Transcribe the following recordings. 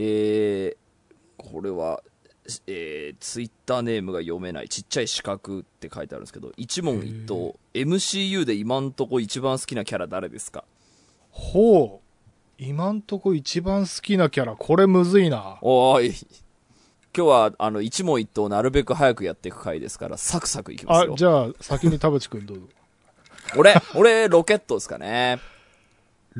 えー、これは、えー、ツイッターネームが読めないちっちゃい四角って書いてあるんですけど、一問一答、MCU で今んとこ一番好きなキャラ誰ですか？ほう。今んとこ一番好きなキャラ、これむずいな。おーい。今日は、あの、一問一答なるべく早くやっていく回ですから、サクサクいきますよ、。あじゃあ、先に田淵くんどうぞ。俺、俺、ロケットですかね。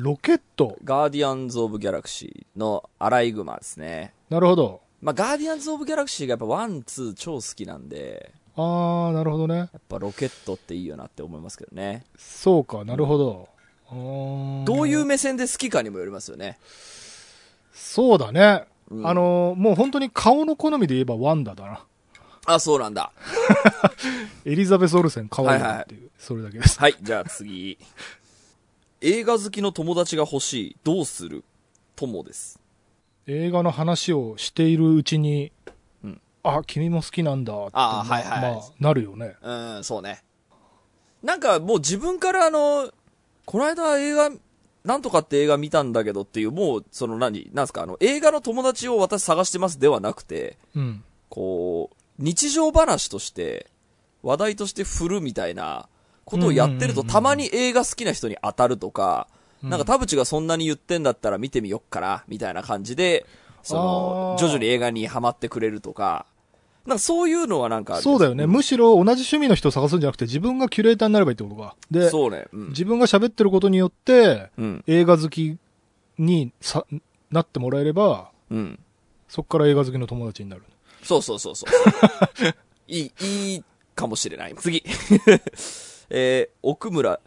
ロケット。ガーディアンズ・オブ・ギャラクシーのアライグマですね。なるほど。まあ、ガーディアンズ・オブ・ギャラクシーがやっぱ one、two 超好きなんで、あー、なるほどね。やっぱロケットっていいよなって思いますけどね。そうか、なるほど。うーんどういう目線で好きかにもよりますよね。そうだね。うんあのーもう本当に顔の好みで言えばワンダだな。あ、そうなんだ。エリザベス・オルセン可愛いなっていう、それだけです。はい、じゃあ次。映画好きの友達が欲しい。どうする？友です。映画の話をしているうちに、うんあ、君も好きなんだって、あーはいはいはいまあ、なるよね。うん、そうね。なんかもう自分からあの、この間映画、なんとかって映画見たんだけどっていう、もう、その何、なんすか、あの、映画の友達を私探してますではなくて、うん。こう、日常話として、話題として振るみたいなことをやってると、たまに映画好きな人に当たるとか、うんなんか田淵がそんなに言ってんだったら見てみよっかな、みたいな感じで、その徐々に映画にハマってくれるとか、なんかそういうのはなんかそうだよね。むしろ同じ趣味の人を探すんじゃなくて、自分がキュレーターになればいいってことか。で、そうね。うん。自分が喋ってることによって、うん。映画好きにさなってもらえれば、うん。そこから映画好きの友達になる。そうそうそうそう。いい、いいかもしれない。次。えー、奥村。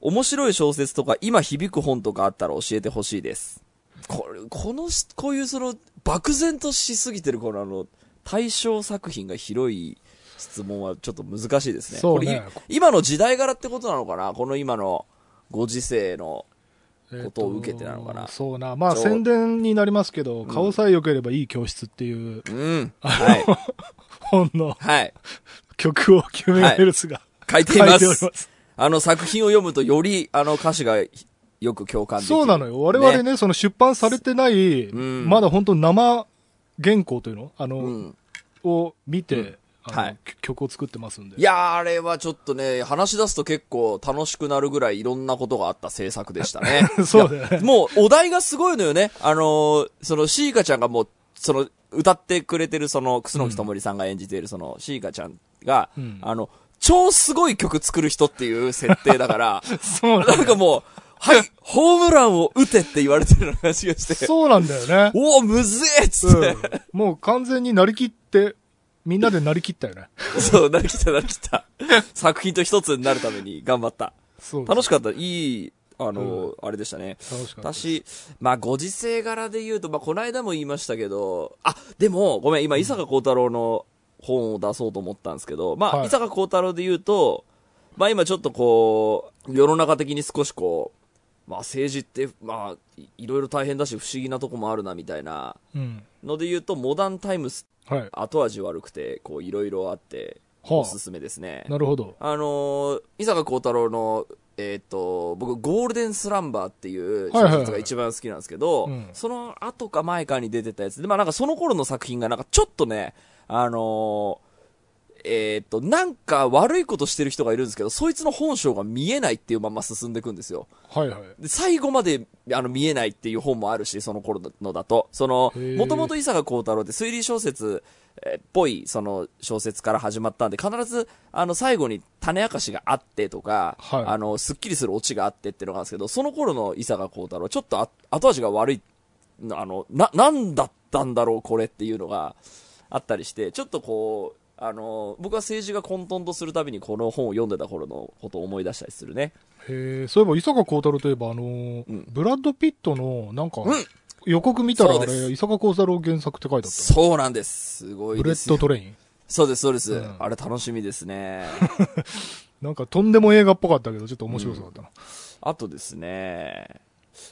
面白い小説とか今響く本とかあったら教えてほしいです。これ、このし、こういうその、漠然としすぎてるこのあの、対象作品が広い質問はちょっと難しいですね。そうねこれい今の時代柄ってことなのかな？この今のご時世の。ことを受けてなのかな？えーとそうな。まあ宣伝になりますけど、顔さえ良ければいい教室っていううん。はい。本のはい。曲をキュメヘルスが、書いています。ます。あの作品を読むとよりあの歌詞がよく共感できる。そうなのよ。我々ね、その出版されてない、うんまだ本当生原稿というの？あの、うん。を見て、あのはい曲を作ってますんで。いやー、あれはちょっとね、話し出すと結構楽しくなるぐらいいろんなことがあった制作でしたね。そうねもう、お題がすごいのよね。あのーその、シーカちゃんがもう、その、歌ってくれてるその、楠木智りさんが演じているその、シーカちゃんが、うんあの、超すごい曲作る人っていう設定だから、そうなんかもう、はい、ホームランを打てって言われてる話がして、そうなんだよね。おお、むずえっつって、うん。もう完全になりきって、みんなでなりきったよね。そう、なりきったなりきった。作品と一つになるために頑張った。そう。楽しかった。いい、あの、あれでしたね。楽しかった。私、まあ、ご時世柄で言うと、まあ、この間も言いましたけど、あ、でも、ごめん、今、伊坂幸太郎の本を出そうと思ったんですけど、まあ、はい伊坂幸太郎で言うと、まあ、今ちょっとこう、世の中的に少しこう、まあ、政治って、まあ、いいろいろ大変だし、不思議なとこもあるな、みたいなうん。ので言うと、モダンタイムス、はい。後味悪くて、こう、いろいろあって、はあおすすめですね。なるほど。あのー、伊坂幸太郎の、えっ、と、僕、ゴールデンスランバーっていう小説が一番好きなんですけど、その後か前かに出てたやつで、まあなんかその頃の作品がなんかちょっとね、あのーえっ、と、なんか悪いことしてる人がいるんですけど、そいつの本性が見えないっていうまま進んでいくんですよ。はいはい。で、最後まで、あの、見えないっていう本もあるし、その頃のだと。そのもともと伊坂幸太郎って推理小説、えーっぽい、その、小説から始まったんで、必ず、あの、最後に種明かしがあってとか、はいあの、すっきりするオチがあってっていうのがあるんですけど、その頃の伊坂幸太郎、ちょっとあ後味が悪い、あの、な、なんだったんだろう、これっていうのがあったりして、ちょっとこう、あの、僕は政治が混沌とするたびにこの本を読んでた頃のことを思い出したりするね。へえ、そういえば、伊坂幸太郎といえば、あのーうんブラッド・ピットの、なんか、うん予告見たらあれ、伊坂幸太郎原作って書いてあった。そうなんです。すごいブレット・トレイン？そうです、そうです、うんあれ楽しみですね。なんか、とんでも映画っぽかったけど、ちょっと面白そうだったな。あとですね、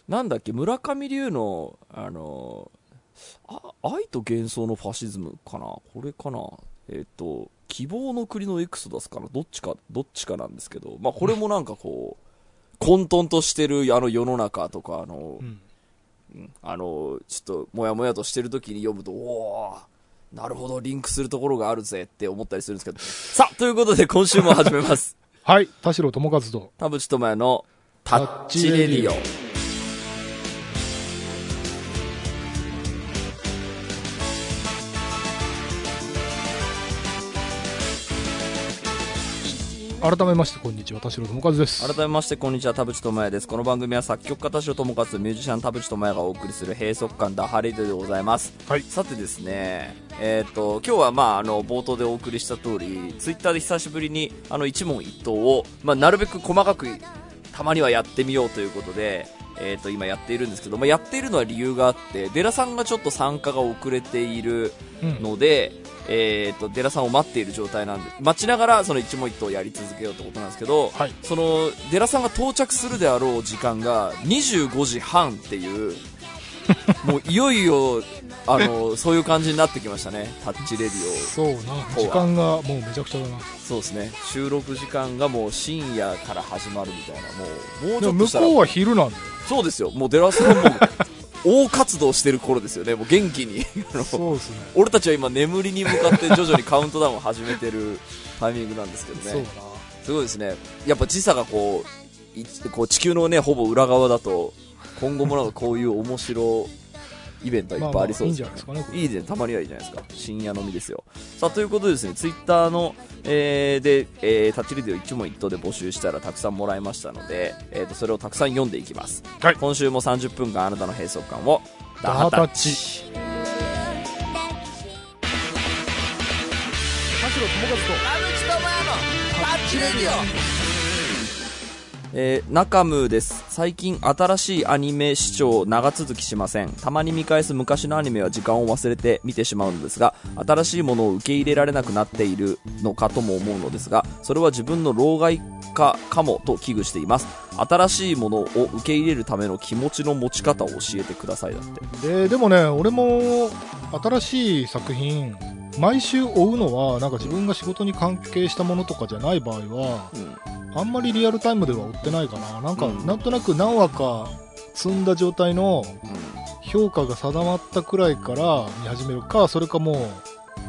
なんだっけ、村上龍の、あの、あ愛と幻想のファシズムかな？これかな？えっ、と、希望の国のエクソダスかな？どっちか、どっちかなんですけど、まあこれもなんかこう、混沌としてるあの世の中とか、あのう、ん。うんあの、ちょっと、もやもやとしてる時に読むと、おー、なるほど、リンクするところがあるぜって思ったりするんですけど。さあ、ということで今週も始めます。はい、田代智和と。田淵智也のタッチレディオ。改めまして、こんにちは、田代智和です。改めましてこんにちは田淵智也ですこの番組は作曲家田代智和とミュージシャン田淵智也がお送りする閉塞感ダハレディでございますはい。さてですねえっ、と今日はまああの冒頭でお送りした通りツイッターで久しぶりにあの一問一答をまあなるべく細かくたまにはやってみようということでえー、と今やっているんですけど、まあ、やっているのは理由があってデラさんがちょっと参加が遅れているうん。えー、とデラさんを待っている状態なんで待ちながらその一問一答をやり続けようってことなんですけど、はい。そのデラさんが到着するであろう時間が25時半っていう もういよいよあのそういう感じになってきましたねタッチレディそうな、時間がもうめちゃくちゃだな。オそうですね収録時間がもう深夜から始まるみたいなもうもうちでょっと向こうは昼なんだよ。そうですよもうデラさんも大活動してる頃ですよねもう元気にそうですね。俺たちは今眠りに向かって徐々にカウントダウンを始めてるタイミングなんですけどねそうな。すごいですね。やっぱ時差がこう、いこう地球のね、ほぼ裏側だと、今後もなんかこういう面白イベントはいっぱいありそうですよね。まあまあいいんじゃないですかねいい。たまにはいいじゃないですか。深夜飲みですよ。さあ、ということでですね、ツイッターの、えーで、えータッチレディオ一問一答で募集したらたくさんもらいましたので、えーと、それをたくさん読んでいきます。はい今週も30分間あなたの閉塞感を、ダハタッチ。田代智和えー、中ムです。最近新しいアニメ視聴長続きしません。たまに見返す昔のアニメは時間を忘れて見てしまうのですが新しいものを受け入れられなくなっているのかとも思うのですがそれは自分の老害化かもと危惧しています。新しいものを受け入れるための気持ちの持ち方を教えてくださいだって。ででもね俺も新しい作品毎週追うのはなんか自分が仕事に関係したものとかじゃない場合はうん。あんまりリアルタイムでは追ってないかな。なんか、うん。なんとなく何話か積んだ状態の評価が定まったくらいから見始めるかそれかもう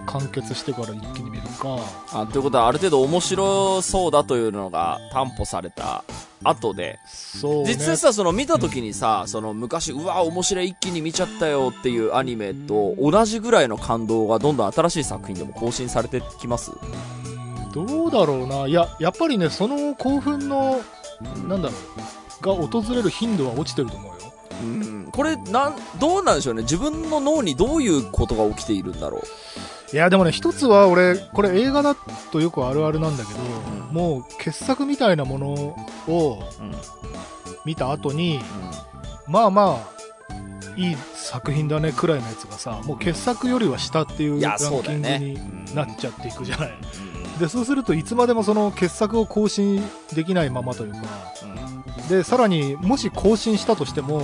完結してから一気に見るか。あということはある程度面白そうだというのが担保された後で。そうね。実際さその見た時にさ、その昔うわ面白い一気に見ちゃったよっていうアニメと同じぐらいの感動がどんどん新しい作品でも更新されてきます？うんどうだろうな。いややっぱりねその興奮のなんだろうが訪れる頻度は落ちてると思うよ。うん。これなんどうなんでしょうね。自分の脳にどういうことが起きているんだろいやでもね一つは俺これ映画だとよくあるあるなんだけど、ん。もう傑作みたいなものをう、うん。見た後にまあまあいい作品だねくらいのやつがさもう傑作よりは下っていうランキングになっちゃっていくじゃない、うんでそうするといつまでもその傑作を更新できないままというかでさらにもし更新したとしても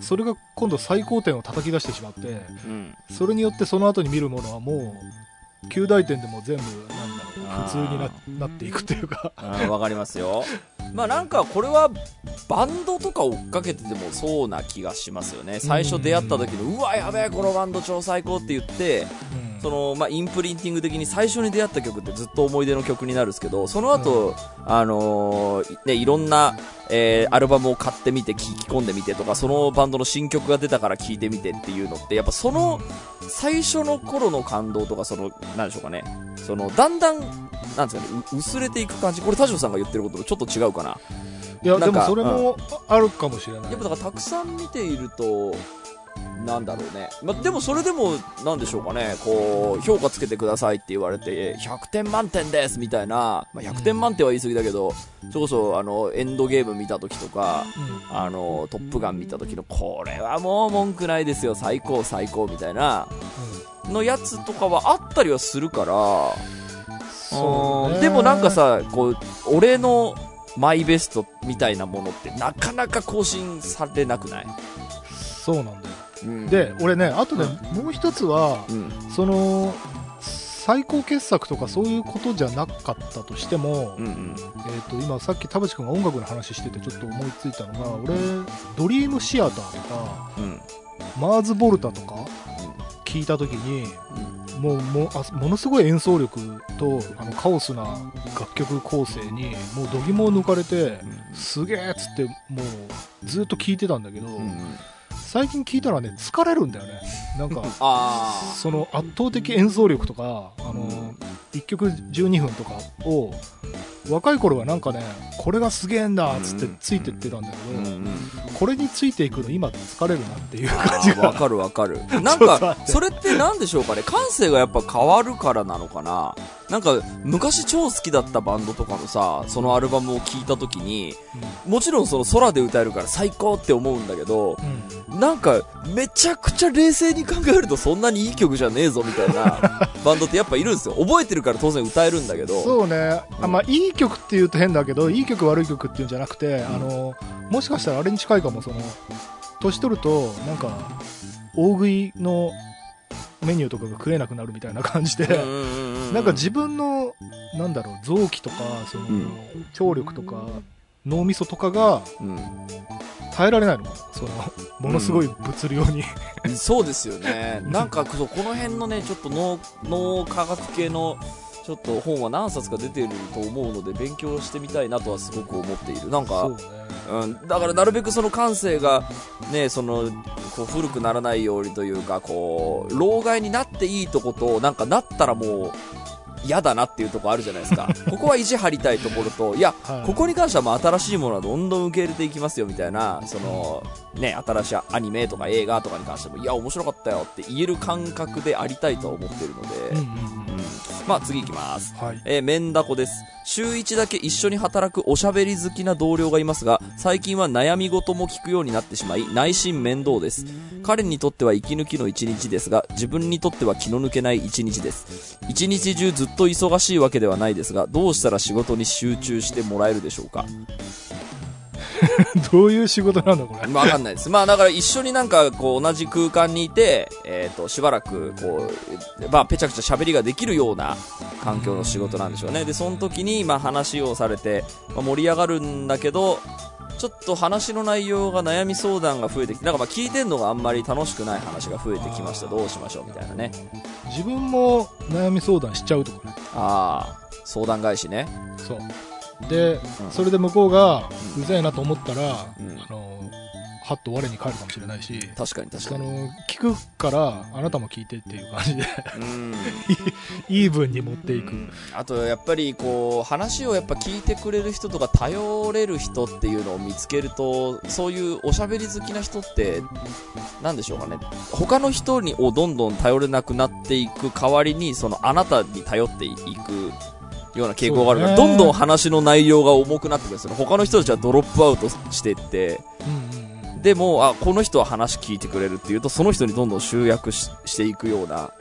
それが今度最高点を叩き出してしまってうん。うんそれによってその後に見るものはもう9大点でも全部なんだろう普通にななっていくというか。わかりますよ。まあなんかこれはバンドとか追っかけててもそうな気がしますよね。最初出会った時のうわやべえこのバンド超最高って言ってその、まあ、インプリンティング的に最初に出会った曲ってずっと思い出の曲になるんですけど、その後、あのーね、いろんな、えーアルバムを買ってみて、聴き込んでみてとか、そのバンドの新曲が出たから聴いてみてっていうのって、やっぱその、最初の頃の感動とか、その、なんでしょうかね、その、だんだん、なんですかね、う薄れていく感じ。これ、田代さんが言ってることとちょっと違うかな。いやなんかでもそれもあるかもしれないやっぱだからたくさん見ていると、なんだろうね。まあ、でもそれでも、なんでしょうかね、こう、評価つけてくださいって言われて、100点満点ですみたいな、まあ、100点満点は言い過ぎだけど、それこそ、あの、エンドゲーム見た時とか、うん。あの、トップガン見た時の、これはもう文句ないですよ、最高最高みたいな、のやつとかはあったりはするから、そうでもなんかさ、こう、俺のマイベストみたいなものってなかなか更新されなくない、そうなんだで俺ねあとねもう一つはうん、その最高傑作とかそういうことじゃなかったとしても、うんうん。えっ、と、今さっき田淵君が音楽の話しててちょっと思いついたのが、俺、ドリームシアターとか、うん。マーズボルタとか聞いた時に、もうもあものすごい演奏力とあのカオスな楽曲構成にもう度肝を抜かれてすげえっつってもうずっと聴いてたんだけど、うん。うん。最近聞いたらね疲れるんだよね。なんか あその圧倒的演奏力とかあの1曲12分とかを若い頃はなんかねこれがすげえんだっつってついてってたんだけど、うん。これについていくの今疲れるなっていうあ感じが。ーわかるわかる。なんかそれってなんでしょうかね？感性がやっぱ変わるからなのかな？なんか、昔超好きだったバンドとかのさ、そのアルバムを聴いた時に、もちろんその空で歌えるから最高って思うんだけど、うんなんか、めちゃくちゃ冷静に考えるとそんなにいい曲じゃねえぞみたいな バンドってやっぱいるんですよ。覚えてるから当然歌えるんだけど。そうね、あまあ、いい曲っていうと変だけどいい曲悪い曲っていうんじゃなくて、あのもしかしたらあれに近いかもその年取るとなんか大食いのメニューとかが食えなくなるみたいな感じで、なんか自分のなんだろう臓器とかその、うん聴力とか脳みそとかがうん。耐えられないの。かなそのものすごい物量に、そうですよね。なんかこの辺のね、ちょっと脳、脳科学系の、ちょっと本は何冊か出てると思うので、勉強してみたいなとはすごく思っている。なんかそう、ね。うん、だからなるべくその感性が、ね、その、こう古くならないようにというか、こう、老害になっていいとこと、なんかなったらもう、嫌だなっていうとこあるじゃないですか。ここは意地張りたいところと、いや、はいここに関してはもう新しいものはどんどん受け入れていきますよみたいな、その、ね、新しいアニメとか映画とかに関しても、いや、面白かったよって言える感覚でありたいとは思ってるので、うんまあ次行きます。うんはいえー、メンダコです。週一だけ一緒に働くおしゃべり好きな同僚がいますが、最近は悩み事も聞くようになってしまい、内心面倒です。彼にとっては息抜きの一日ですが、自分にとっては気の抜けない一日です。一日中ずっと忙しいわけではないですが、どうしたら仕事に集中してもらえるでしょうか？どういう仕事なんだこれ？わかんないです。まあだから一緒になんかこう同じ空間にいて、えっ、と、しばらくこう、まあぺちゃくちゃ喋りができるような環境の仕事なんでしょうね。で、その時にまあ話をされて、まあ、盛り上がるんだけど、ちょっと話の内容が悩み相談が増えてきて、なんかまあ聞いてんのがあんまり楽しくない話が増えてきました。どうしましょうみたいなね。自分も悩み相談しちゃうとかねああ、相談返しね。そうで、うんそれで向こうがうざいなと思ったら、うんあのはっと我に返るかもしれないし確かに確かに。あの聞くからあなたも聞いてっていう感じで。うん。イーブンに持っていく、うん。あとやっぱりこう話をやっぱ聞いてくれる人とか頼れる人っていうのを見つけるとそういうおしゃべり好きな人ってなんでしょうかね。他の人にをどんどん頼れなくなっていく代わりにそのあなたに頼っていくような傾向があるから、どんどん話の内容が重くなってくるんですよ他の人たちはドロップアウトしていって。うんでもあこの人は話聞いてくれるっていうとその人にどんどん集約ししていくような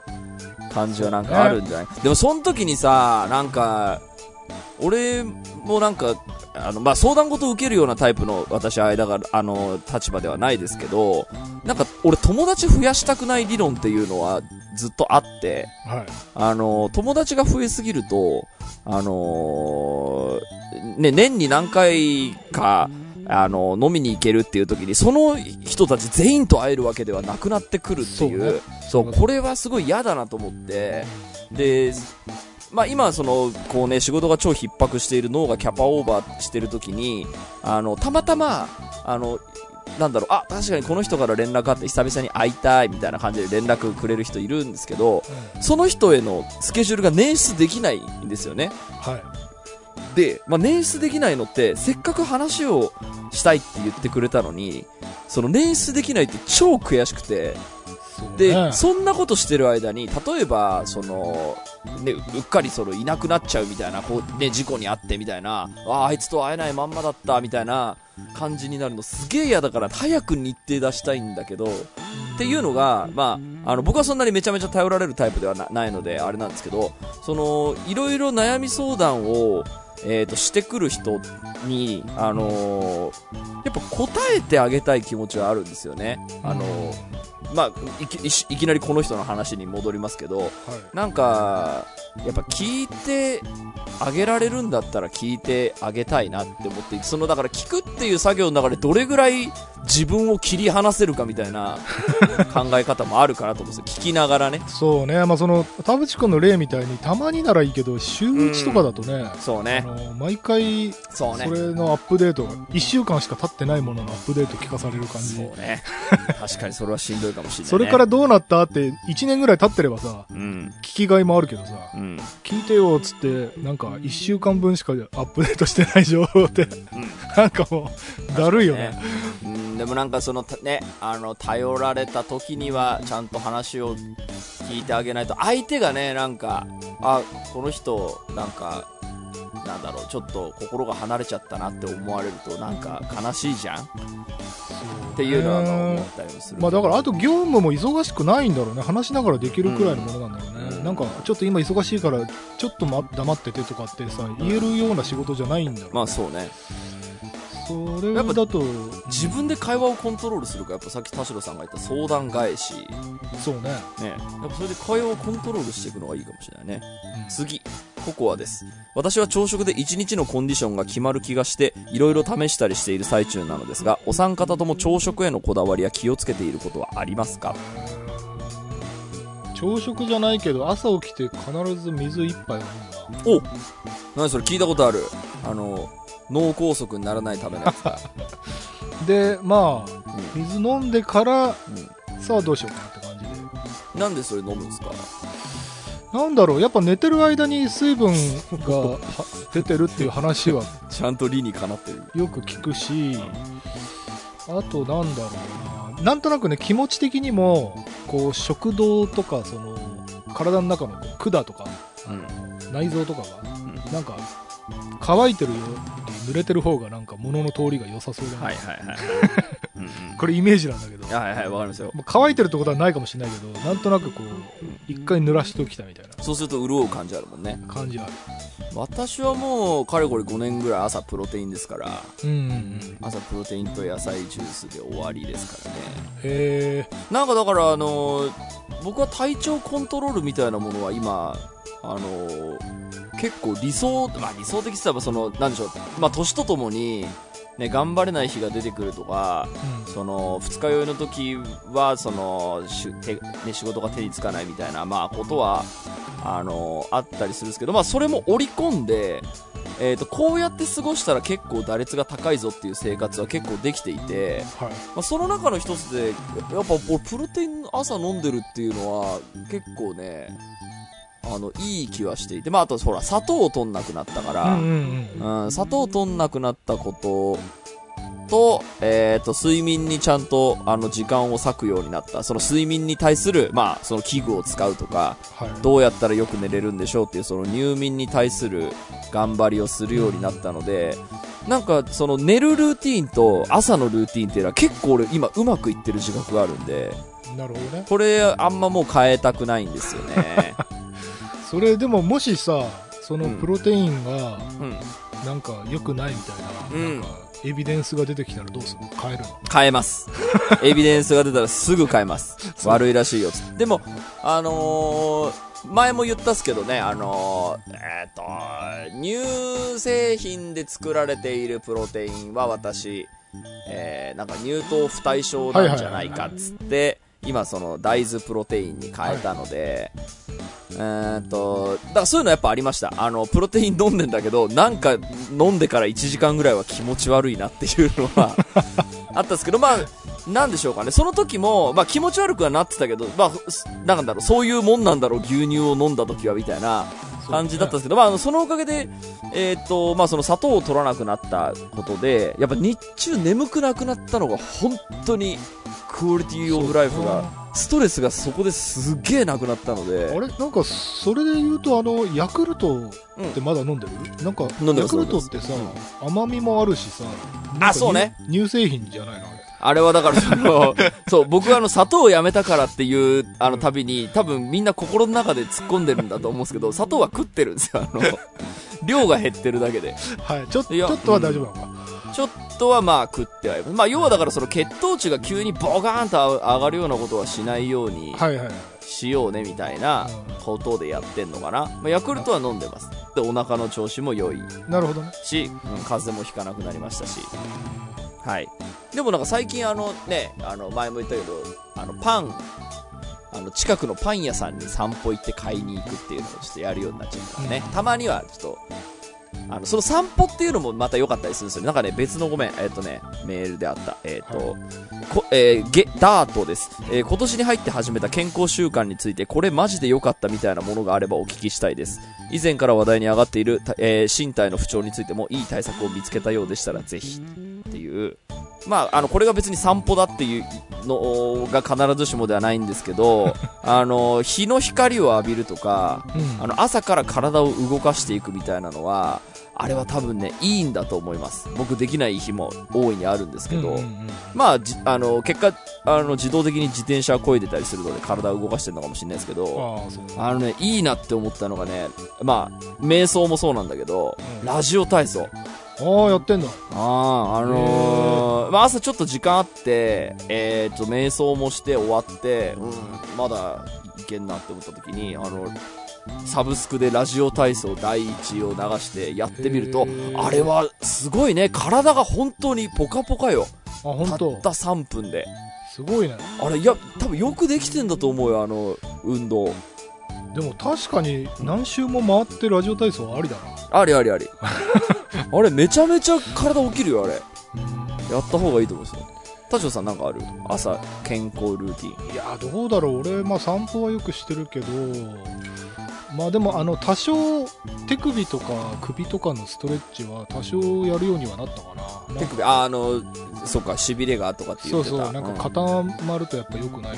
感じはなんかあるんじゃない、でもその時にさなんか俺もなんかあの、まあ、相談事を受けるようなタイプの私間があの立場ではないですけどなんか俺友達増やしたくない理論っていうのはずっとあってはい。あの友達が増えすぎるとあのね年に何回かあの、飲みに行けるっていう時に、その人たち全員と会えるわけではなくなってくるっていう、そうこれはすごい嫌だなと思って、で、まあ今その、こうね、仕事が超逼迫している脳がキャパオーバーしてる時に、あの、たまたま、あの、なんだろう、あ、確かにこの人から連絡あって久々に会いたいみたいな感じで連絡くれる人いるんですけど、その人へのスケジュールが捻出できないんですよね。はいで、まあ、捻出できないのって、せっかく話をしたいって言ってくれたのに、その捻出できないって超悔しくて、で、ね。そんなことしてる間に、例えば、その、ね、うっかりそのいなくなっちゃうみたいな、こう、ね、事故に遭ってみたいな、ああ、あいつと会えないまんまだった、みたいな感じになるのすげえ嫌だから、早く日程出したいんだけど、っていうのが、まあ、あの、僕はそんなにめちゃめちゃ頼られるタイプではなないので、あれなんですけど、その、いろいろ悩み相談をえっ、と、してくる人に、あのーやっぱ答えてあげたい気持ちはあるんですよね。あのーまあ、いきいきなりこの人の話に戻りますけど、はいなんか、やっぱ聞いてあげられるんだったら聞いてあげたいなって思って、そのだから聞くっていう作業の中でどれぐらい自分を切り離せるかみたいな 考え方もあるかなと思うんですよ。聞きながらね。そうね、まあ、その田淵君の例みたいにたまにならいいけど週1とかだとね、あそうね。の毎回そ。れのアップデートが1週間しか経ってないもののアップデート聞かされる感じ、そうね。確かにそれはしんどいかもしれない、ね。それからどうなったって1年ぐらい経ってればさうん。聞きがいもあるけどさうん。聞いてよっつってなんか1週間分しかアップデートしてない情報って なんかもうだるいよねうん、でもなんかそのたね、あの、頼られた時には、ちゃんと話を聞いてあげないと、相手がね、なんか、あ、この人、なんか、なんだろう、ちょっと心が離れちゃったなって思われると、なんか悲しいじゃん？っていうのはまあ思ったりもする。まあだからあと業務も忙しくないんだろうね。話しながらできるくらいのものなんだろうね、うん。なんかちょっと今忙しいからちょっと、ま、黙っててとかってさ言えるような仕事じゃないんだろう、まあそうね。それやっぱだと自分で会話をコントロールするか、やっぱさっき田代さんが言った相談返し、そうね、ね、やっぱそれで会話をコントロールしていくのがいいかもしれないね。次、ココアです。私は朝食で1日のコンディションが決まる気がして、いろいろ試したりしている最中なのですが、お三方とも朝食へのこだわりや気をつけていることはありますか？朝食じゃないけど朝起きて必ず水一杯は飲むな。お何それ？聞いたことある。あの、脳梗塞にならないためのやつだ。でまあう水飲んでからん。さあどうしようかなって感じ。なんでそれ飲むんですか？なんだろうやっぱ寝てる間に水分がは 出てるっていう話はちゃんと理にかなってる。よく聞くしあとなんだろうななんとなくね気持ち的にもこう食道とかその体の中のこう管とかうん。内臓とかがうんなんか乾いてるより濡れてる方がなんか物の通りが良さそうだな、はいはいはい。うんうん。これイメージなんだけどはいはい、わかりますよ。まあ乾いてるってことはないかもしれないけどなんとなくこう一回濡らしておきたみたいなそうすると潤う感じあるもんね。感じある私はもう、かれこれ5年ぐらい朝プロテインですから、うんうんうん朝プロテインと野菜ジュースで終わりですからね。へえなんかだから、あのー僕は体調コントロールみたいなものは今、あのー結構理想、まあ理想的って言ったらその、なんでしょう、まあ年とともに、ね、頑張れない日が出てくるとか、その、二日酔いの時は、その、しゅ手ね、仕事が手につかないみたいな、まあことは、あのあったりするんですけど、まあそれも織り込んで、えっ、と、こうやって過ごしたら結構打率が高いぞっていう生活は結構できていて、はい。まあ、その中の一つで、やっぱ俺プロテイン朝飲んでるっていうのは結構ね、あの、いい気はしていて、まああとほら、砂糖を取んなくなったから、うんうんうんうん、砂糖を取んなくなったことと、えっ、と、睡眠にちゃんと、あの、時間を割くようになった。その睡眠に対する、まあ、その器具を使うとか、はいどうやったらよく寝れるんでしょうっていう、その入眠に対する頑張りをするようになったので、なんか、その寝るルーティーンと朝のルーティーンっていうのは結構俺今うまくいってる自覚があるんで、なるほどねこれあんまもう変えたくないんですよね。それでももしさそのうんプロテインがうん。なんか良くないみたいな,、うんなんかエビデンスが出てきたらどうする？の変えるの変えます。エビデンスが出たらすぐ変えます。悪いらしいよ。でも、あのー前も言ったっすけどね、あのーえっ、と、乳製品で作られているプロテインは私、えー、なんか乳糖不対症なんじゃないかっつって、今その大豆プロテインに変えたので、えーっと、だからそういうのやっぱありました。あの、プロテイン飲んでんだけど、なんか飲んでから1時間ぐらいは気持ち悪いなっていうのは あったんですけど、まあ、なんでしょうかね。その時も、まあ気持ち悪くはなってたけど、まあ、すなんだろう、そういうもんなんだろう、牛乳を飲んだ時はみたいな感じだったんですけど、まああの、そのおかげで、えーっと、まあその砂糖を取らなくなったことで、やっぱ日中眠くなくなったのが本当にクオリティオブライフが、ストレスがそこですっげえなくなったので、あれ？なんかそれで言うとあのヤクルトってまだ飲んでる、なんか飲んでますヤクルトってさ、甘みもあるしさなんかそうね乳乳製品じゃないの？あれあれはだからその、そう、僕はあの砂糖をやめたからっていう、あの旅に、多分みんな心の中で突っ込んでるんだと思うんですけど、砂糖は食ってるんですよ、あの。量が減ってるだけで。はい。ちょっと、ちょっとは大丈夫なのか。ちょっとはまあ食ってはいます。まあ要はだからその血糖値が急にボカーンと上がるようなことはしないように。しようねみたいなことでやってんのかな。まあヤクルトは飲んでます。で、お腹の調子も良いなるほどね。し、うん、風邪もひかなくなりましたし。はい。でもなんか最近あのね、あの前も言ったけど、あのパン、あの近くのパン屋さんに散歩行って買いに行くっていうのをちょっとやるようになっちゃったからね。たまにはちょっと、あの、その散歩っていうのもまた良かったりするんですよ。なんかね、別のごめん、えっ、とね、メールであった。えっ、と、こえーゲ、ダートです、えー今年に入って始めた健康習慣について、これマジで良かったみたいなものがあればお聞きしたいです。以前から話題に上がっている、たえー身体の不調についてもいい対策を見つけたようでしたらぜひ。っていう。まあ、あの、これが別に散歩だっていうのが必ずしもではないんですけど、あの、日の光を浴びるとか、うん。あの、朝から体を動かしていくみたいなのは、あれは多分ね、いいんだと思います。僕できない日も大いにあるんですけど、うんうんうんまあ、じあの、結果、あの、自動的に自転車を漕いでたりするので体を動かしてるのかもしれないですけど、あのね、いいなって思ったのがね、まあ、瞑想もそうなんだけど、うんラジオ体操。ああ、やってんだ。ああ、あのーまあ、朝ちょっと時間あって、えー、と、瞑想もして終わって、うん、まだいけんなって思った時に、あの、サブスクでラジオ体操第一を流してやってみるとあれはすごいね、体が本当にポカポカよ。たった3分で。すごいね。あれ、いや、多分よくできてんだと思うよ、あの、運動。でも確かに何周も回ってラジオ体操はありだありありあり。あれ、めちゃめちゃ体起きるよ、あれ。な。やった方がいいと思うんですよ。田代さんなんかある？朝、健康ルーティン。いや、どうだろう。俺、まあ散歩はよくしてるけど、まあでも、あの、多少手首とか首とかのストレッチは多少やるようにはなったかな。手首、あ、あの、そうか、痺れがとかって言ってた。そうそう、なんか固まるとやっぱ良くないか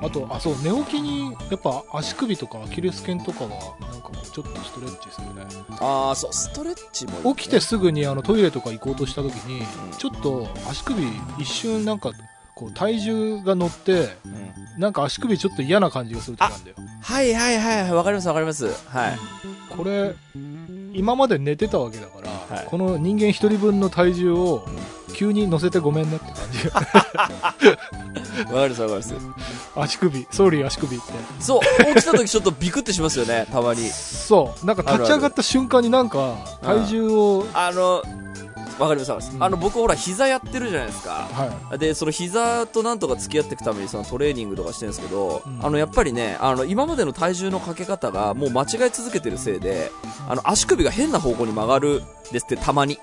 ら。あと、あ、そう、寝起きに、やっぱ足首とかアキレス腱とかは、なんかちょっとストレッチするね。ああ、そう、ストレッチもね。起きてすぐにあのトイレとか行こうとした時に、んちょっと足首一瞬なんか、こう体重が乗って、うんなんか足首ちょっと嫌な感じがする時なんだよ。はいはいはいはい、わかりますわかります。はい。これ、今まで寝てたわけだから、はいこの人間一人分の体重を急に乗せてごめんねって感じ。わかりますわかります。足首、ソーリー足首って。そう、起きた時ちょっとビクってしますよね、たまに。そう、なんか立ち上がった瞬間になんか体重を、あの、わかります。うんあの、僕ほら、膝やってるじゃないですか。はで、その膝となんとか付き合っていくためにそのトレーニングとかしてるんですけど、うんあの、やっぱりね、あの、今までの体重のかけ方がもう間違い続けてるせいで、あの、足首が変な方向に曲がるですって、たまに。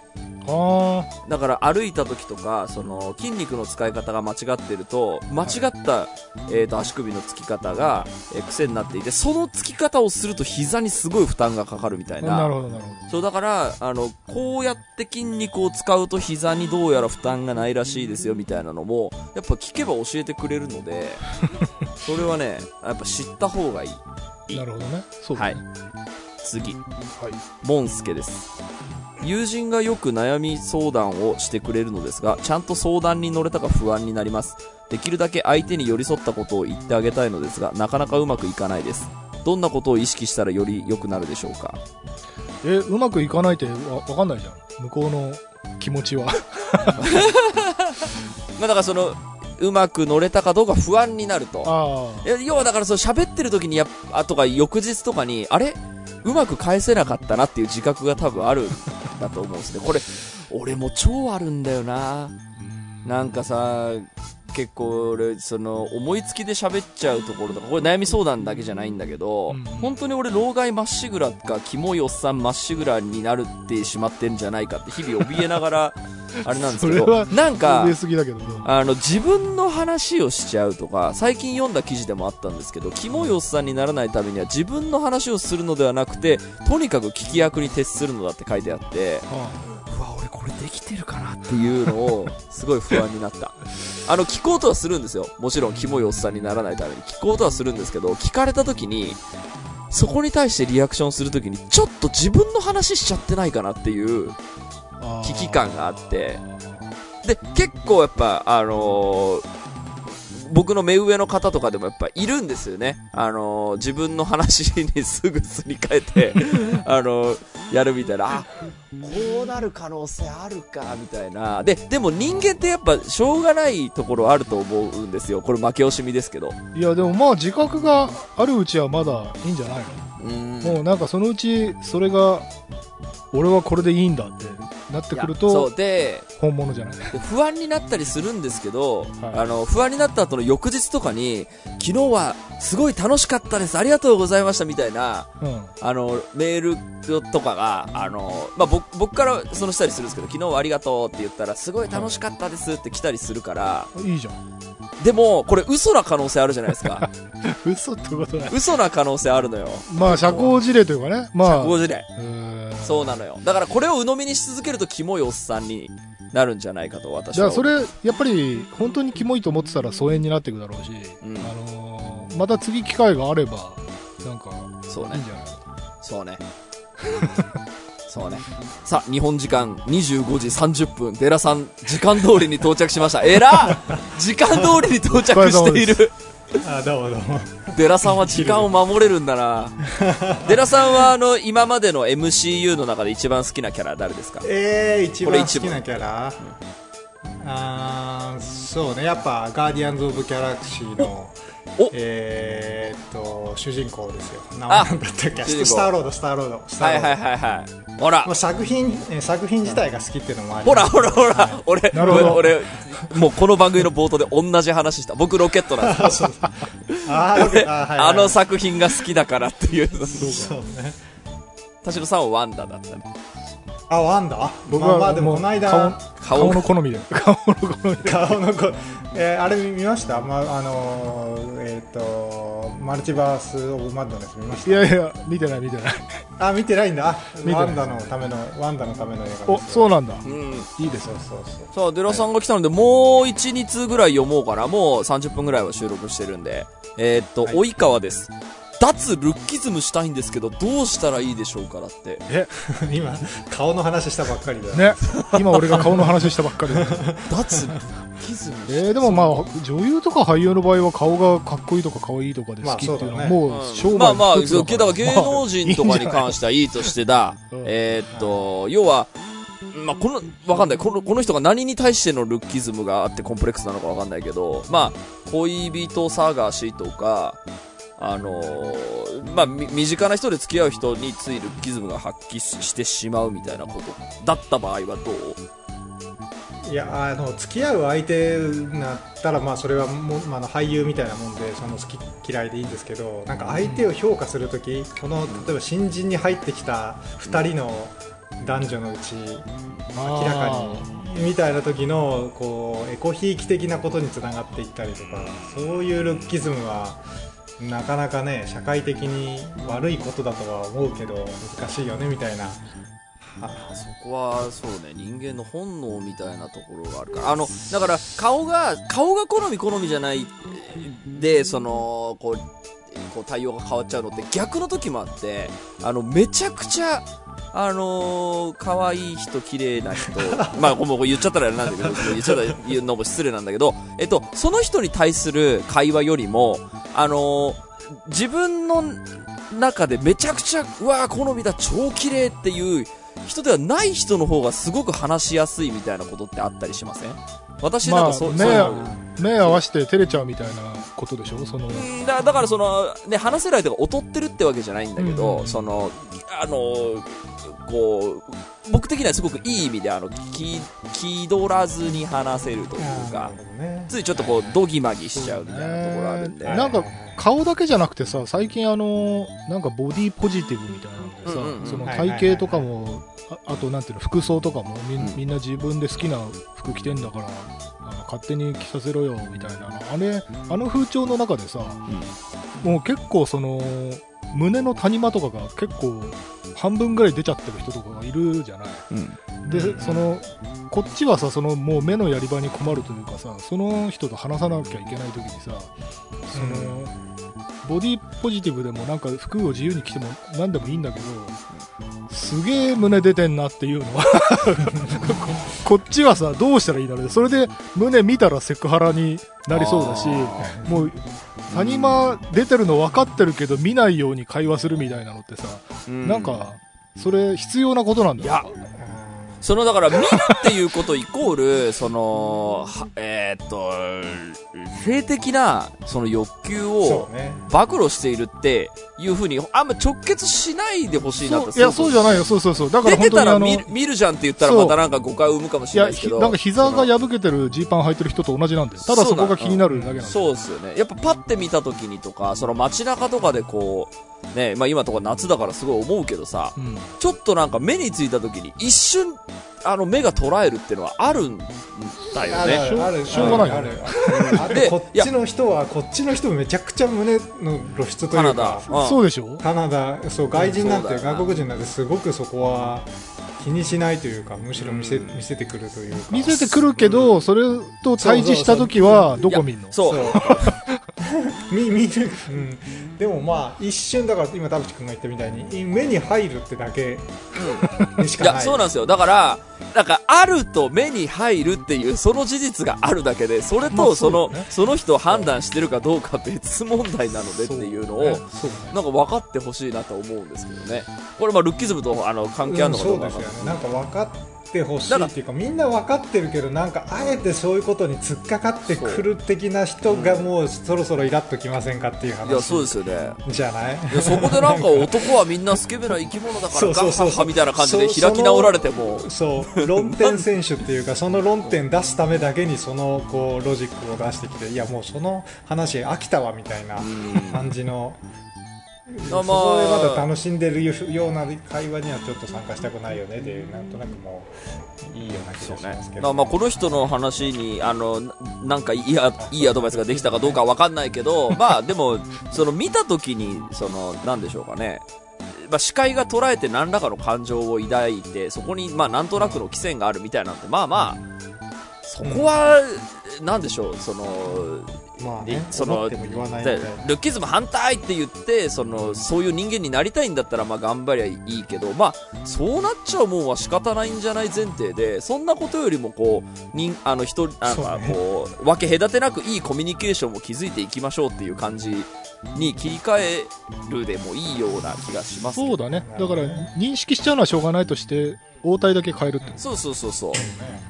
だから歩いた時とか、その筋肉の使い方が間違ってると、間違った、えー、と足首のつき方が、えー癖になっていて、そのつき方をすると膝にすごい負担がかかるみたいあ、な。なるほどなるほそうだから、あの、こうやって筋肉を使うと膝にどうやら負担がないらしいですよみたいなのも、やっぱ聞けば教えてくれるので、それはね、やっぱ知った方がいい。ど。なるほどね。そうはい。次。はい。モンスケです。友人がよく悩み相談をしてくれるのですが、ちゃんと相談に乗れたか不安になります。できるだけ相手に寄り添ったことを言ってあげたいのですが、なかなかうまくいかないです。どんなことを意識したらより良くなるでしょうか？え、うまくいかないってわわかんないじゃん。向こうの気持ちは。まあだからその、うまく乗れたかどうか不安になると。要はだからその喋ってる時にやっあとか翌日とかに、あれ？うまく返せなかったなっていう自覚が多分あるんだと思うんですね。これ、俺も超あるんだよな。なんかさ、結構俺、その、思いつきで喋っちゃうところとか、これ悩み相談だけじゃないんだけど、うん本当に俺、老害まっしぐらか、キモいおっさんまっしぐらになるってしまってんじゃないかって日々怯えながら、あれなんですけどなんか。あの、自分の話をしちゃうとか、最近読んだ記事でもあったんですけど、キモいおっさんにならないためには自分の話をするのではなくて、とにかく聞き役に徹するのだって書いてあって、あうわ、俺これできてるかなっていうのを、すごい不安になった。あの、聞こうとはするんですよ。もちろん、キモいおっさんにならないために。聞こうとはするんですけど、聞かれた時に、そこに対してリアクションするときに、ちょっと自分の話しちゃってないかなっていう、あ危機感があってで、結構やっぱ、あのー僕の目上の方とかでもやっぱいるんですよね。あのー自分の話にすぐすり替えて、あのーやるみたいな、あ、こうなる可能性あるか、みたいな。で、でも人間ってやっぱしょうがないところあると思うんですよ。これ負け惜しみですけど。いやでもまあ自覚があるうちはまだいいんじゃないうんの、もうなんかそのうちそれが俺はこれでいいんだってなってくるとうで本物じゃない。で不安になったりするんですけど、はい。あの不安になった後の翌日とかに昨日はすごい楽しかったですありがとうございましたみたいなうん。あのメールとかがあの、まあ、僕僕からそのしたりするんですけど昨日はありがとうって言ったらすごい楽しかったですって来たりするからいいじゃん。でもこれ嘘な可能性あるじゃないですか。嘘ってことない。嘘な可能性あるのよ。まあ社交辞令というかね。まあ。社交辞令。そうなのよ。だからこれを鵜呑みにし続けるとキモいおっさんになるんじゃないかと私はじゃあそれやっぱり本当にキモいと思ってたら疎遠になっていくだろうし、うんあのーまた次機会があればなんかそうねいいんじゃない？そうね。そうね。さあ、日本時間25時30分、デラさん、時間通りに到着しました。えら時間通りに到着している。あどうもどうも。デラさんは時間を守れるんだな。デラさんは、あの、今までの MCU の中で一番好きなキャラ誰ですか？えー、一番好きなキャラあーそうねやっぱガーディアンズ・オブ・ギャラクシーのお。えー、っと主人公ですよ。名あ前なんだったっけ？スターロードスターロードスターロード。はいはいはいはい。ほら。もう、作品えー作品自体が好きっていうのもあり。ほらほらほら、俺、なるほど。俺、もうこの番組の冒頭で同じ話した。僕ロケットなんです。よ。ああーはいはい。あの作品が好きだからっていう。そうね。田代さんはワンダだったね。あワンダ？僕はまあまあでもこの間顔顔 顔の好みで。顔の好み。で顔の子、えーあれ見ました、まああのーえっ、とマルチバース・オブ・マッドネス見ました？いやいや見てない見てない。あ見てないんだ。見てない。ワンダのためのワンダのための映画おそうなんだ。うん。いいですそうよそうそう。さあ、デラさんが来たので、もう1、2通ぐらい読もうかな。もう30分ぐらいは収録してるんで。えーっと、はい。及川です。脱ルッキズムしたいんですけど、どうしたらいいでしょうかだって。え 今顔の話したばっかりだ。ね。今俺が顔の話したばっかりで脱ルッキズム。えー、でもまあ女優とか俳優の場合は顔がかっこいいとか可愛いとかで好きっていうのはまあもう商売まあまあ、だから。芸能人とかに関してはいいとしてだ。うんえーっと、要は、まあ、この、わかんない。この、この人が何に対してのルッキズムがあってコンプレックスなのかわかんないけど、まあ、恋人探しとか、あのーまあ、身近な人で付き合う人についルッキズムが発揮してしまうみたいなことだった場合はどう？いやあの付き合う相手なったらまあそれはも、まあ、の俳優みたいなもんでその好き嫌いでいいんですけどなんか相手を評価するときこの例えば新人に入ってきた2人の男女のうち明らかにみたいな時のこうエコひいき的なことにつながっていったりとかそういうルッキズムはなかなかね社会的に悪いことだとは思うけど難しいよねみたいな。そこはそうね。人間の本能みたいなところがあるから。あのだから顔が顔が好み好みじゃないでそのこうこう対応が変わっちゃうのって逆の時もあってあのめちゃくちゃあのー、可愛い人、綺麗な人、まあ、もう言っちゃったらなんだけど、言っちゃったら言うのも失礼なんだけど、えっと、その人に対する会話よりも、あのー、自分の中でめちゃくちゃ、うわー、好みだ、超綺麗っていう人ではない人の方がすごく話しやすいみたいなことってあったりしません？私なんかそ、まあそういうの目目合わせて照れちゃうみたいなことでしょ？その。うんだだからその、ね、話せる相手が劣ってるってわけじゃないんだけど、うん。その、あの、こう、僕的にはすごくいい意味で、あの、気、気取らずに話せるというか、ね。ついちょっとこう、ドギマギしちゃうみたいなところあるんで。ねなんか顔だけじゃなくてさ最近あのなんかボディポジティブみたいなのでさ、うんうんうん。そのはいはいはい。体型とかもああとなんていうの服装とかもみ,、うん。みんな自分で好きな服着てんだからあの勝手に着させろよみたいな。あれあの風潮の中でさもう結構その胸の谷間とかが結構半分ぐらい出ちゃってる人とかがいるじゃない。うん。でそのこっちはさそのもう目のやり場に困るというかさその人と話さなきゃいけない時にさその、ボディポジティブでもなんか服を自由に着ても何でもいいんだけどすげえ胸出てんなっていうのは。こ こっちはさ、どうしたらいいんだろうね。それで胸見たらセクハラになりそうだし、あもう、谷間出てるの分かってるけど見ないように会話するみたいなのってさ、うん。なんか、それ必要なことなんだよ。そのだから見るっていうことイコール、その、はえーっと、性的なその欲求そを暴露しているっていうふうに、あんま直結しないでほしいなといや、そうじゃないよ。そうそうそう。だから出てたら見る見るじゃんって言ったらまたなんか誤解を生むかもしれなや、いですけど。ひなんか膝が破けてるジーパン履いてる人と同じなんだよ。ただそこが気になるだけなんだよ。そうですよね。やっぱパッて見た時にとか、その街中とかでこう、ね、まあ今とか夏だからすごい思うけどさ、うん。ちょっとなんか目についた時に一瞬、あの目が捉えるっていうのはあるんだよね。るあるしょうがないある。ある。でこっちの人はこっちの人めちゃくちゃ胸の露出とカナダ。いうか。うん。そうでしょ？カナダ。そう外人なんて外国人なんてすごくそこは気にしないというかむしろ見せ,、見せてくるというか。見せてくるけど、それと対峙した時は、どこ見んの？そう。見見る、うん、でもまあ一瞬だから今田淵君が言ったみたいに目に入るってだけにしいや、かない。そうなんですよ。だから、なんか、あると目に入るっていう、その事実があるだけで、それまあと、その、そうだね。その人を判断してるかどうか別問題なのでっていうのを、そうね。そうね。なんか分かってほしいなと思うんですけどね。これ、まあ、ルッキズムと、あの、関係あるのかどうかうんそうですよねなんか分かってほしいっていうかみんな分かってるけどなんかあえてそういうことに突っかかってくる的な人がもうそろそろイラッときませんかっていう話いや、そうですよね。じゃないいそこでなんか男はみんなスケベな生き物だからそうガッそうそうそうハみたいな感じで開き直られてもそう論点選手っていうかその論点出すためだけにそのこうロジックを出してきていやもうその話飽きたわみたいな感じの、そこでまだ楽しんでるような会話にはちょっと参加したくないよねでなんとなくもういいような気がしますけど、まあまあこの人の話にあのななんかいいあいいアドバイスができたかどうかわかんないけど まあでもその見た時にそのなんでしょうかね。まあ、視界が捉えて何らかの感情を抱いてそこにまあなんとなくの起線があるみたいなんてまあまあそこは、なんでしょうそのまあねそのルッキズム反対って言ってそのそういう人間になりたいんだったらまあ頑張りゃいいけど、まあ、そうなっちゃうもんは仕方ないんじゃない前提でそんなことよりもこう人あの人あそうね。まあこう分け隔てなくいいコミュニケーションを築いていきましょうっていう感じに切り替えるでもいいような気がしますそうだね。だから、認識しちゃうのはしょうがないとして、応対だけ変えるって。そうそうそうそう。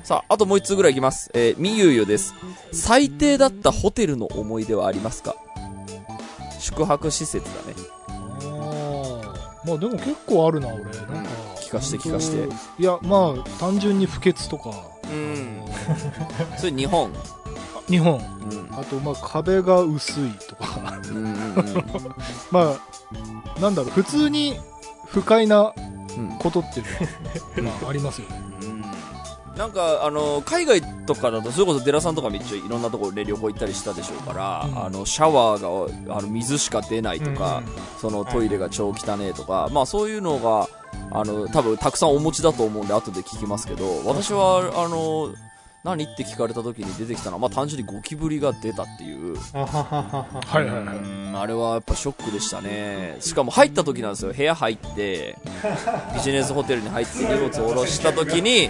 さあ、あともう一つぐらいいきます。えー、みゆゆです。最低だったホテルの思い出はありますか？宿泊施設だね。ああ。まあでも結構あるな、俺。なんか。聞かして聞かしていや、まあ、単純に不潔とか。うん。それ日本？日本。うん。あと、まあ、壁が薄いとか。うんうんうん。まあ、なんだろう、普通に不快なうんことっていうのは、まあ、ありますよね。うん。なんか、あの、海外とかだと、それこそ寺さんとかめっちゃいろんなところで旅行行ったりしたでしょうから、うん。あの、シャワーが、あの、水しか出ないとか、そのトイレが超汚ねえとか、まあそういうのが、あの、多分たくさんお持ちだと思うんで後で聞きますけど、私は、あの、何？って聞かれた時に出てきたのは、まあ単純にゴキブリが出たっていう、あはいはいはい。うんあれはやっぱショックでしたね。しかも入った時なんですよ。部屋入って、ビジネスホテルに入って荷物を下ろした時に、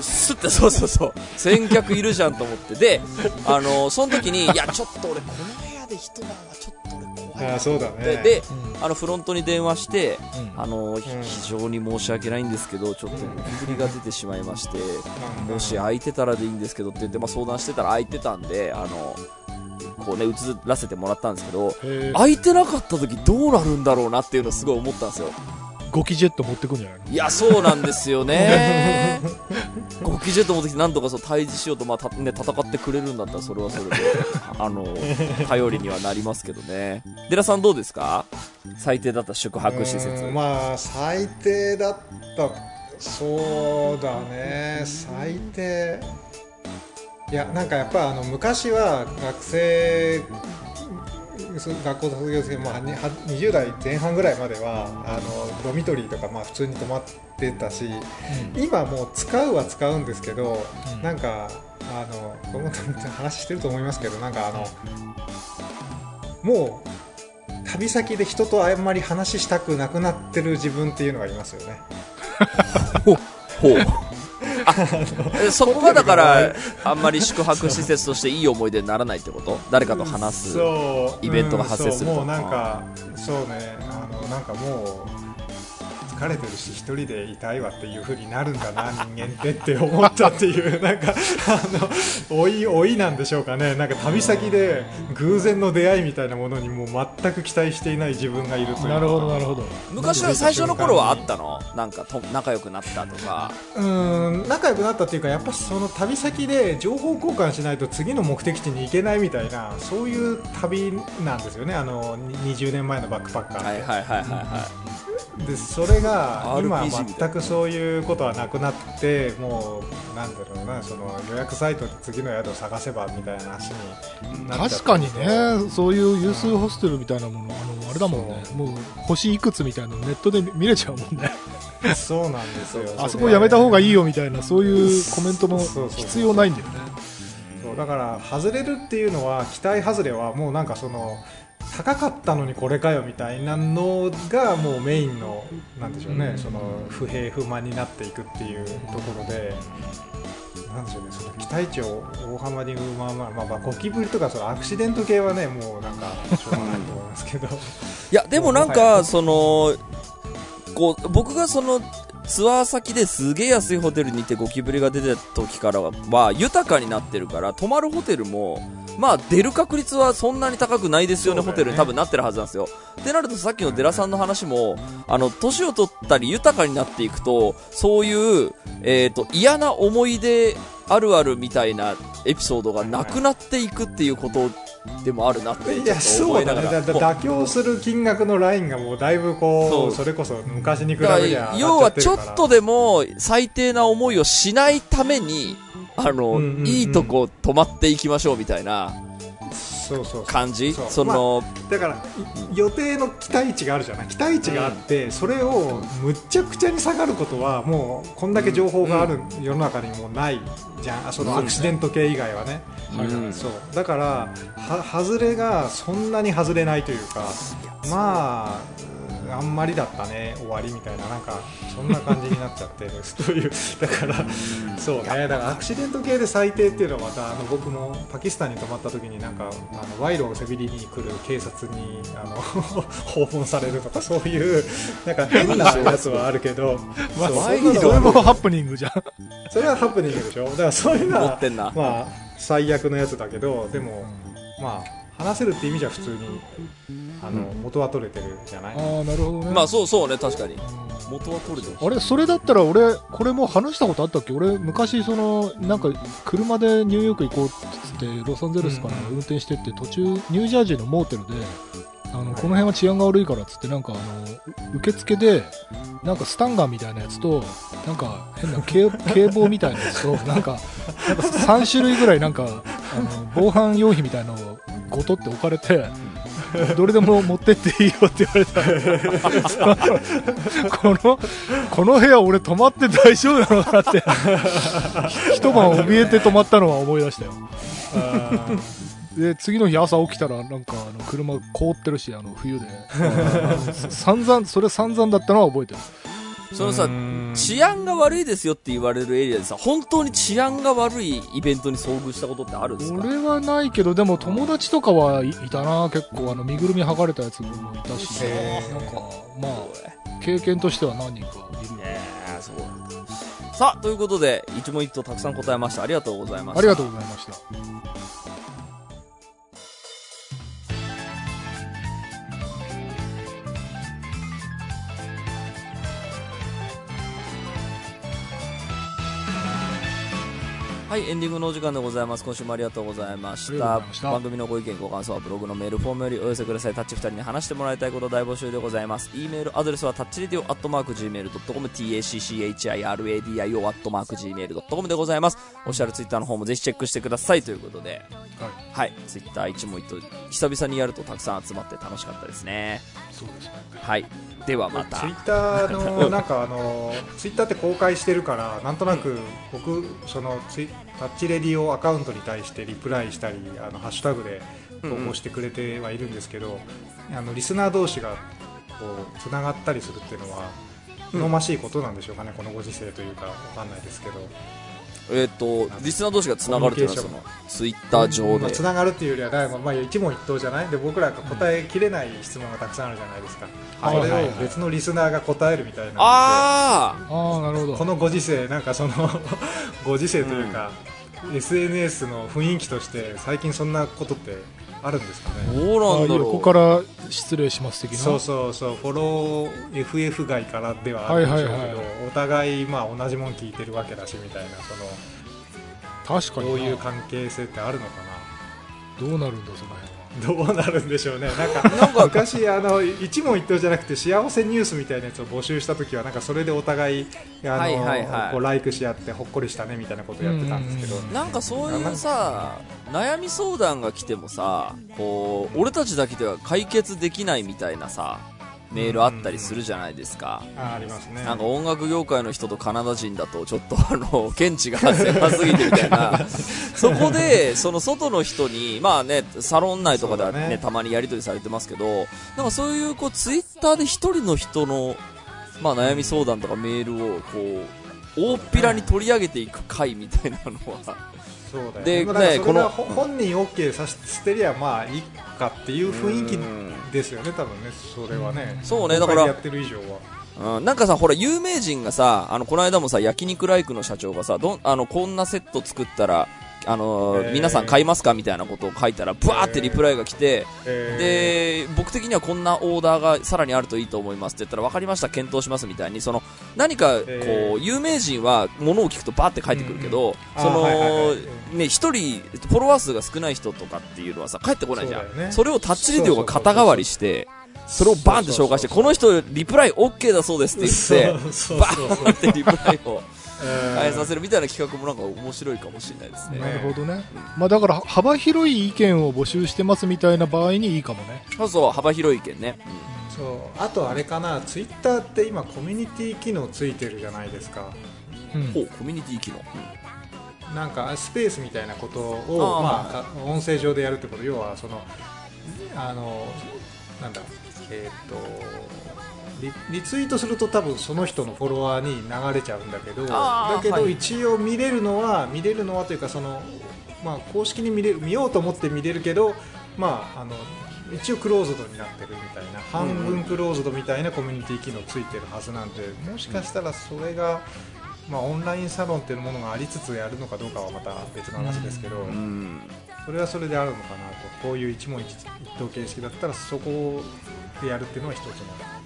スッてそうそうそう、先客いるじゃんと思って。で、あの、その時に、いや、ちょっと俺この部屋で一晩はちょっと俺あそうだね。で、でうん。あの、フロントに電話して、うん。あの、ひうん。非常に申し訳ないんですけど、ちょっとゴキブリが出てしまいまして、うん。もし空いてたらでいいんですけどって言って、まあ、相談してたら空いてたんで、あの、こうね、移らせてもらったんですけど、空いてなかった時どうなるんだろうなっていうのをすごい思ったんですよ。ゴキジェット持ってくんじゃないの？いや、そうなんですよね。ゴキジェット持ってきてなんとかそう対峙しようと、まあたね、戦ってくれるんだったらそれはそれで、あの、頼りにはなりますけどね。デラさんどうですか？最低だった宿泊施設。うんまあ最低だったそうだね最低いやなんかやっぱあの昔は学生学校卒業して、まあ、には20代前半ぐらいまではあのドミトリーとかまあ普通に泊まってたし今もう使うは使うんですけど、うんなんかあのこの話してると思いますけどなんかあのもう旅先で人とあんまり話したくなくなってる自分っていうのがいますよね。ほう。えそこがだからあんまり宿泊施設としていい思い出にならないってこと？誰かと話すイベントが発生すると。うんそうもうなんかそうね。あのなんかもう疲れてるし一人でいたいわっていう風になるんだな人間ってって思ったっていう なんかあの老い老いなんでしょうかね。なんか旅先で偶然の出会いみたいなものにもう全く期待していない自分がいるというなるほどなるほど。昔は最初の頃はあったの？なんかと仲良くなったとか。うん仲良くなったっていうかやっぱその旅先で情報交換しないと次の目的地に行けないみたいなそういう旅なんですよね。あのに20年前のバックパッカーって、はいはいはいはいはでそれが今全くそういうことはなくなってもうなんだろうなその予約サイトで次の宿を探せばみたいな話になっ確かにねそういうユースホステルみたいなものあのあれだもんね。もう星いくつみたいなのネットで見れちゃうもんね。そうなんですよ。あそこやめた方がいいよよみたいなそういうコメントも必要ないんだよね。だから外れるっていうのは期待外れはもうなんかその高かったのにこれかよみたいなのがもうメインのなんでしょうね、うんその不平不満になっていくっていうところで。なんでしょうね、その期待値を大幅に上回る、まあ、まあ、ゴキブリとかそのアクシデント系はね、もうなんかしょうがないと思いますけど、い いやでもなんかそのこう僕がそのツアー先ですげえ安いホテルに行ってゴキブリが出てた時からは豊かになってるから泊まるホテルもまあ出る確率はそんなに高くないですよねホテル。に多分なってるはずなんですよ。ってなるとさっきのデラさんの話もあの年を取ったり豊かになっていくとそういう、えー、と嫌な思い出あるあるみたいなエピソードがなくなっていくっていうことでもあるなっていや、とそうだね、妥協する金額のラインがもうだいぶこそう。う、それこそ昔に比べりゃら要はちょっとでも最低な思いをしないためにあの、うんうんうん。いいとこ泊まっていきましょうみたいなそうそうそう。感じ？その、だからい予定の期待値があるじゃない？期待値があって、それをむっちゃくちゃに下がることはもうこんだけ情報がある世の中にもないじゃん、あそのアクシデント系以外はね、うん。そう。だからは外れがそんなに外れないというか。まああんまりだったね終わりみたいななんかそんな感じになっちゃって るというだからそうねだから。アクシデント系で最低っていうのはまたあの僕もパキスタンに泊まった時になんかあの賄賂をせびりに来る警察にあの 訪問されるとかそういうなんか変なやつはあるけど、まあ、れはもハプニングじゃん。それはハプニングでしょ？だからそういうのは持ってんな。まあ最悪のやつだけどでもまあ話せるって意味じゃ普通にあの元は取れてるじゃない、ああなるほどね。まあそうそうね確かに。元は取れてるあれそれだったら俺これも話したことあったっけ？俺昔そのなんか車でニューヨーク行こうっつってロサンゼルスから運転してって途中ニュージャージーのモーテルであのこの辺は治安が悪いからっつってなんかあの受付でなんかスタンガンみたいなやつとなんか変な警 警棒みたいなやつとなんかなんか3種類ぐらいなんかあの防犯用品みたいなのをごとって置かれてどれでも持ってっていいよって言われた。このこの部屋俺泊まって大丈夫なのかなって。一晩怯えて泊まったのは思い出したよ。で次の日朝起きたらなんかあの車凍ってるしあの冬で。散々それ散々だったのは覚えてるそのさ治安が悪いですよって言われるエリアでさ本当に治安が悪いイベントに遭遇したことってあるんですか？俺はないけどでも友達とかはいいたな結構。あの身ぐるみ剥がれたやつもいたし。なんかまあ経験としては何人かいるよ。えーそうなんだ。さあということで一問一答たくさん答えました。ありがとうございました。ありがとうございましたはい、エンディングのお時間でございます。今週もありがとうございました。した番組のご意見、ご感想はブログのメールフォームよりお寄せください。タッチ2人に話してもらいたいこと大募集でございます。e メールアドレスはタッチレディオアットマーク Gmail.com、tacchiradio アットマーク Gmail.com でございます。オフィシャルツイッターの方もぜひチェックしてくださいということで、はいはい、ツイッター一問一答、久々にやるとたくさん集まって楽しかったですね。そうですねはい、ではまたツイ。ッターの なんかあのツイッターって公開してるからなんとなく僕そのツイタッチレディオアカウントに対してリプライしたりあのハッシュタグで投稿してくれてはいるんですけど、あのリスナー同士がこうつながったりするっていうのは好ましいことなんでしょうかね、このご時世というかわかんないですけどえっ、とリスナー同士がつながるというのはそのツイッター上で。つながるっていうよりはまあ一問一答じゃない？で僕らが答えきれない質問がたくさんあるじゃないですか、はいそれを別のリスナーが答えるみたいなあああなるほど。このご時世なんかその ご時世というか、SNS の雰囲気として最近そんなことってあるんですかあね。どうなんだろう。横から失礼します的な。そうそうそうフォロー FF 外からではあるんでしょうけど、はいはいはいお互いまあ同じもん聞いてるわけだしみたいなその確かにな。こういう関係性ってあるのかどうなるんだその辺どうなるんでしょうね。なんかなんか昔あの一問一答じゃなくて幸せニュースみたいなやつを募集した時はなんかそれでお互いあの、はいはいはい。こうライクし合ってほっこりしたねみたいなことをやってたんですけど、うん。なんかそういうさ悩み相談が来てもさこう俺たちだけでは解決できないみたいなさメールあったりするじゃないですか、あありますね。なんか音楽業界の人とカナダ人だとちょっとあの見地が狭すぎてみたいな。そこでその外の人にまあねサロン内とかではね。ねたまにやり取りされてますけどなんかそういうこうツイッターで一人の人のまあ悩み相談とかメールをこう大っぴらに取り上げていく回みたいなのはでねこほ本人 OK させてりゃまあいいかっていう雰囲気うん。ですよね多分ねそれはね。そうねだから。やってる以上は。うん、なんかさ、ほら、有名人がさ、あの、この間もさ、焼肉ライクの社長がさ、どん、あの、こんなセット作ったら、あの皆さん買いますかみたいなことを書いたら、ブワーってリプライが来て、えで、僕的にはこんなオーダーがさらにあるといいと思いますって言ったら、分かりました、検討しますみたいに、その、何か、こう、有名人は、ものを聞くとバーって書いてくるけど、うん。その、あはいはいはい。ね、一人、フォロワー数が少ない人とかっていうのはさ、帰ってこないじゃん。そそれをタッチレディオが肩代わりして、それをバーンって紹介して、この人、リプライ OK だそうですって言って、バーンってリプライをえー返させるみたいな企画もなんか面白いかもしれないですね。なるほどね、まあ、だから幅広い意見を募集してますみたいな場合にいいかもね。そうそう、幅広い意見ね。そう。あとあれかなツイッターって今コミュニティ機能ついてるじゃないですか。うん。ほう、コミュニティ機能。なんかスペースみたいなことあをーまあか音声上でやるってこと。要はそのあのなんだえーっとリリツイートすると多分その人のフォロワーに流れちゃうんだけどだけどはい一応見れるのは見れるのはというかそのまあ公式に見れる見ようと思って見れるけどまああの一応クローズドになってるみたいな半分クローズドみたいなコミュニティ機能ついてるはずなんでもしかしたらそれが、まあ、オンラインサロンっていうものがありつつやるのかどうかはまた別の話ですけど、うん。それはそれであるのかなと。こういう一問一答形式だったらそこでやるっていうのは一つの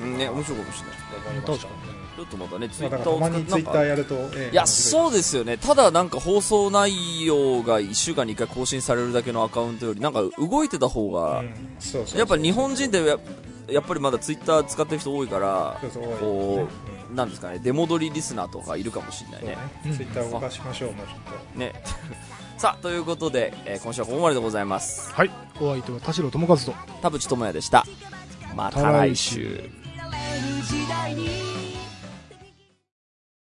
うんね、面白いかもしれない。思いました確ちょっとまたね、ツイッターを使って、にツイッターやると、ええいや、そうですよね。ただなんか放送内容が1週間に1回更新されるだけのアカウントより、なんか動いてた方が、うんそうそうやっぱ日本人でややっぱりまだツイッター使ってる人多いからそうそう多いこううなんですかね出戻りリスナーとかいるかもしれないね。ツイッター動かしましょうもうちょっと。ね。さあということで、えー今週はここまででございます。はい。お相手は田代智和と。田淵智也でした。また来週 i you.